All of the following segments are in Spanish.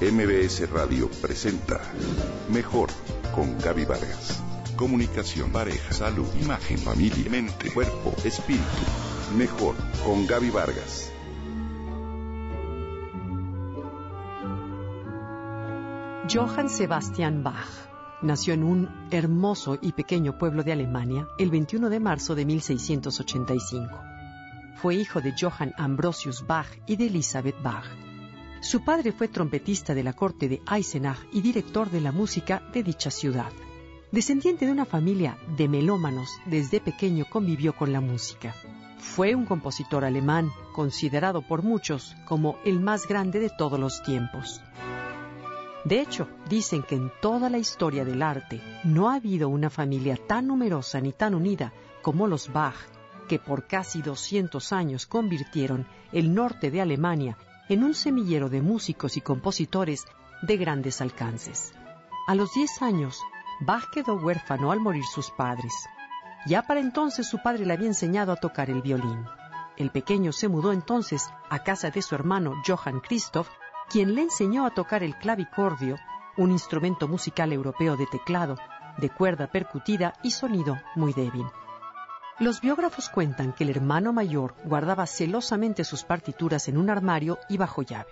MBS Radio presenta Mejor con Gaby Vargas. Comunicación, pareja, salud, imagen, familia, mente, cuerpo, espíritu. Mejor con Gaby Vargas. Johann Sebastian Bach nació en un hermoso y pequeño pueblo de Alemania el 21 de marzo de 1685. Fue hijo de Johann Ambrosius Bach y de Elisabeth Bach. Su padre fue trompetista de la corte de Eisenach y director de la música de dicha ciudad. Descendiente de una familia de melómanos, desde pequeño convivió con la música. Fue un compositor alemán, considerado por muchos como el más grande de todos los tiempos. De hecho, dicen que en toda la historia del arte no ha habido una familia tan numerosa ni tan unida como los Bach, que por casi 200 años convirtieron el norte de Alemania en un semillero de músicos y compositores de grandes alcances. A los 10 años, Bach quedó huérfano al morir sus padres. Ya para entonces su padre le había enseñado a tocar el violín. El pequeño se mudó entonces a casa de su hermano Johann Christoph, quien le enseñó a tocar el clavicordio, un instrumento musical europeo de teclado, de cuerda percutida y sonido muy débil. Los biógrafos cuentan que el hermano mayor guardaba celosamente sus partituras en un armario y bajo llave.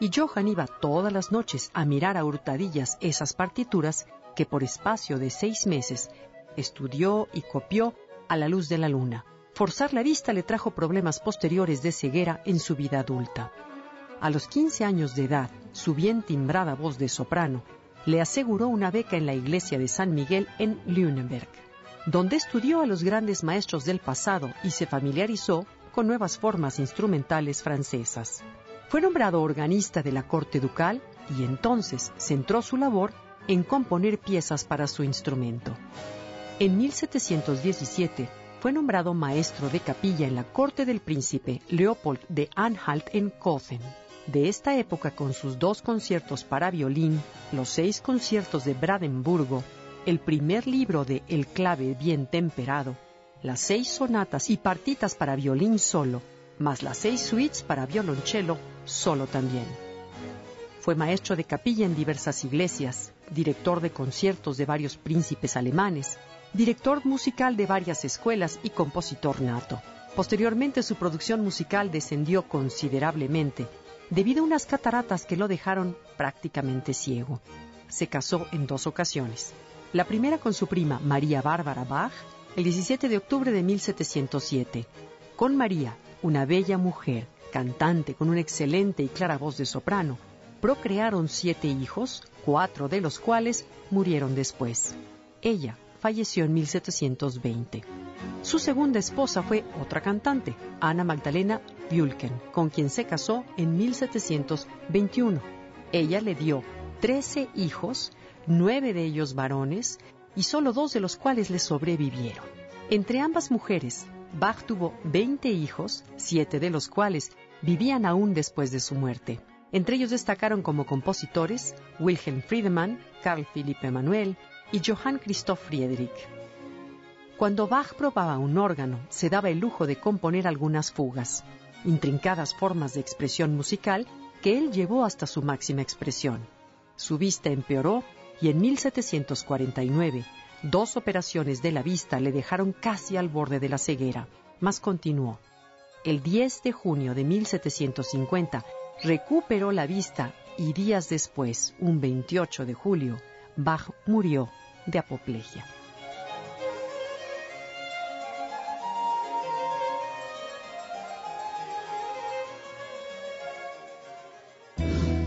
Y Johann iba todas las noches a mirar a hurtadillas esas partituras que por espacio de seis meses estudió y copió a la luz de la luna. Forzar la vista le trajo problemas posteriores de ceguera en su vida adulta. A los 15 años de edad, su bien timbrada voz de soprano le aseguró una beca en la iglesia de San Miguel en Lüneburg donde estudió a los grandes maestros del pasado y se familiarizó con nuevas formas instrumentales francesas. Fue nombrado organista de la corte ducal y entonces centró su labor en componer piezas para su instrumento. En 1717 fue nombrado maestro de capilla en la corte del príncipe Leopold de Anhalt en Kochen. De esta época, con sus dos conciertos para violín, los seis conciertos de Brandenburgo el primer libro de El clave bien temperado, las seis sonatas y partitas para violín solo, más las seis suites para violonchelo solo también. Fue maestro de capilla en diversas iglesias, director de conciertos de varios príncipes alemanes, director musical de varias escuelas y compositor nato. Posteriormente su producción musical descendió considerablemente debido a unas cataratas que lo dejaron prácticamente ciego. Se casó en dos ocasiones la primera con su prima María Bárbara Bach el 17 de octubre de 1707. Con María, una bella mujer, cantante con una excelente y clara voz de soprano, procrearon siete hijos, cuatro de los cuales murieron después. Ella falleció en 1720. Su segunda esposa fue otra cantante, Ana Magdalena Wülken, con quien se casó en 1721. Ella le dio trece hijos, nueve de ellos varones y solo dos de los cuales le sobrevivieron. Entre ambas mujeres, Bach tuvo 20 hijos, siete de los cuales vivían aún después de su muerte. Entre ellos destacaron como compositores Wilhelm Friedemann, Carl Philipp Emanuel y Johann Christoph Friedrich. Cuando Bach probaba un órgano, se daba el lujo de componer algunas fugas, intrincadas formas de expresión musical que él llevó hasta su máxima expresión. Su vista empeoró y en 1749 dos operaciones de la vista le dejaron casi al borde de la ceguera, mas continuó. El 10 de junio de 1750 recuperó la vista y días después, un 28 de julio, Bach murió de apoplejía.